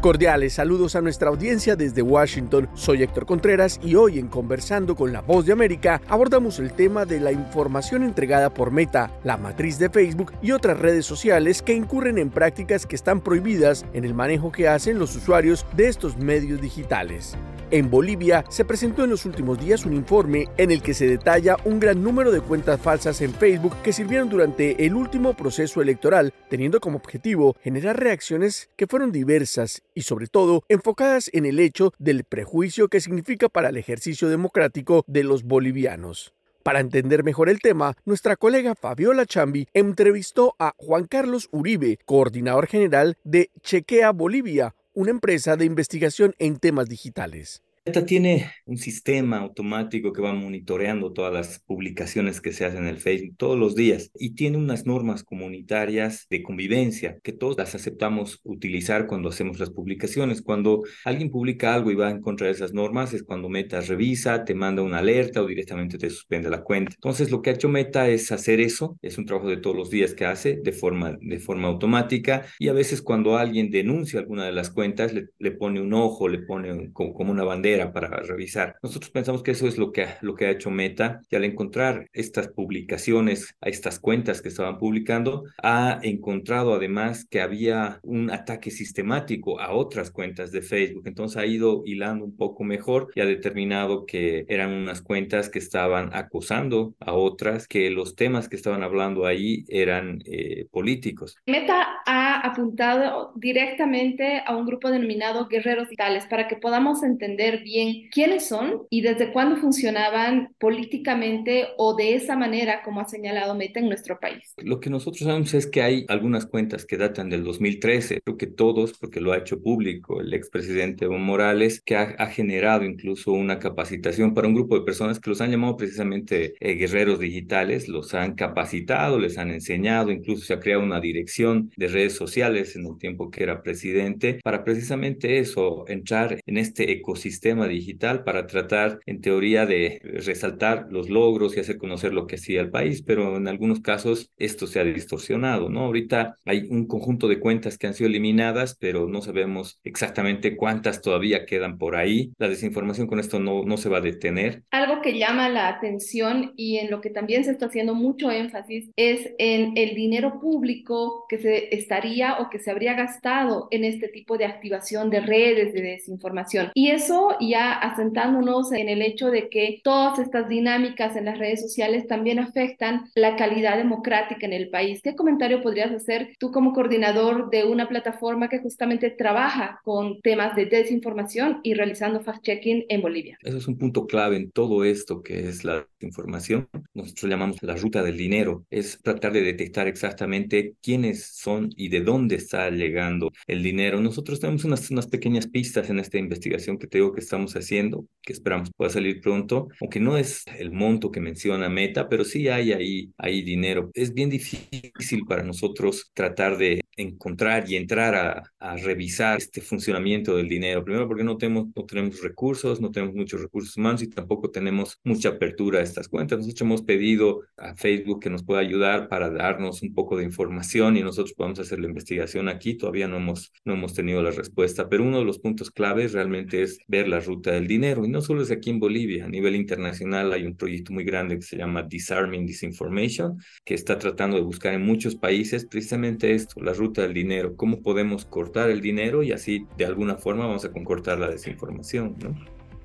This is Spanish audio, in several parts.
Cordiales saludos a nuestra audiencia desde Washington. Soy Héctor Contreras y hoy en Conversando con la Voz de América abordamos el tema de la información entregada por Meta, la matriz de Facebook y otras redes sociales que incurren en prácticas que están prohibidas en el manejo que hacen los usuarios de estos medios digitales. En Bolivia se presentó en los últimos días un informe en el que se detalla un gran número de cuentas falsas en Facebook que sirvieron durante el último proceso electoral, teniendo como objetivo generar reacciones que fueron diversas y sobre todo enfocadas en el hecho del prejuicio que significa para el ejercicio democrático de los bolivianos. Para entender mejor el tema, nuestra colega Fabiola Chambi entrevistó a Juan Carlos Uribe, coordinador general de Chequea Bolivia, una empresa de investigación en temas digitales. Meta tiene un sistema automático que va monitoreando todas las publicaciones que se hacen en el Facebook todos los días y tiene unas normas comunitarias de convivencia que todos las aceptamos utilizar cuando hacemos las publicaciones. Cuando alguien publica algo y va en contra de esas normas es cuando Meta revisa, te manda una alerta o directamente te suspende la cuenta. Entonces lo que ha hecho Meta es hacer eso, es un trabajo de todos los días que hace de forma, de forma automática y a veces cuando alguien denuncia alguna de las cuentas le, le pone un ojo, le pone como una bandera para revisar. Nosotros pensamos que eso es lo que, lo que ha hecho Meta y al encontrar estas publicaciones, a estas cuentas que estaban publicando, ha encontrado además que había un ataque sistemático a otras cuentas de Facebook. Entonces ha ido hilando un poco mejor y ha determinado que eran unas cuentas que estaban acusando a otras, que los temas que estaban hablando ahí eran eh, políticos. Meta ha apuntado directamente a un grupo denominado guerreros digitales para que podamos entender bien quiénes son y desde cuándo funcionaban políticamente o de esa manera como ha señalado Meta en nuestro país. Lo que nosotros sabemos es que hay algunas cuentas que datan del 2013, creo que todos, porque lo ha hecho público el expresidente Evo Morales, que ha, generado incluso una capacitación para un grupo de personas que los han llamado precisamente eh, guerreros digitales, los han capacitado, les han enseñado, incluso se ha creado una dirección de redes sociales en el tiempo que era presidente, para precisamente eso, entrar en este ecosistema digital para tratar, en teoría, de resaltar los logros y hacer conocer lo que hacía el país, pero en algunos casos esto se ha distorsionado, ¿no? Ahorita hay un conjunto de cuentas que han sido eliminadas, pero no sabemos exactamente cuántas todavía quedan por ahí. La desinformación con esto no, no se va a detener. Algo que llama la atención y en lo que también se está haciendo mucho énfasis es en el dinero público que se estaría o que se habría gastado en este tipo de activación de redes de desinformación. Y eso ya asentándonos en el hecho de que todas estas dinámicas en las redes sociales también afectan la calidad democrática en el país. ¿Qué comentario podrías hacer tú como coordinador de una plataforma que justamente trabaja con temas de desinformación y realizando fact-checking en Bolivia? Eso es un punto clave en todo esto que es la información. Nosotros llamamos la ruta del dinero. Es tratar de detectar exactamente quiénes son y de dónde está llegando el dinero. Nosotros tenemos unas, unas pequeñas pistas en esta investigación que te digo que estamos haciendo, que esperamos pueda salir pronto, aunque no es el monto que menciona Meta, pero sí hay ahí, ahí dinero. Es bien difícil para nosotros tratar de encontrar y entrar a, a, revisar este funcionamiento del dinero. Primero porque no tenemos, no tenemos recursos, no tenemos muchos recursos humanos y tampoco tenemos mucha apertura a estas cuentas. Nosotros hemos pedido a Facebook que nos pueda ayudar para darnos un poco de información y nosotros podamos hacer la investigación aquí. Todavía no hemos, no hemos tenido la respuesta, pero uno de los puntos claves realmente es ver la ruta del dinero. Y no solo es aquí en Bolivia, a nivel internacional hay un proyecto muy grande que se llama Disarming Disinformation, que está tratando de buscar en muchos países precisamente esto, la ruta del dinero, cómo podemos cortar el dinero y así de alguna forma vamos a concortar la desinformación. ¿no?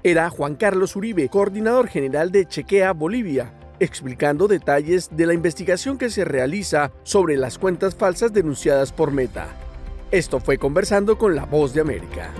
Era Juan Carlos Uribe, coordinador general de Chequea Bolivia explicando detalles de la investigación que se realiza sobre las cuentas falsas denunciadas por Meta. Esto fue conversando con la voz de América.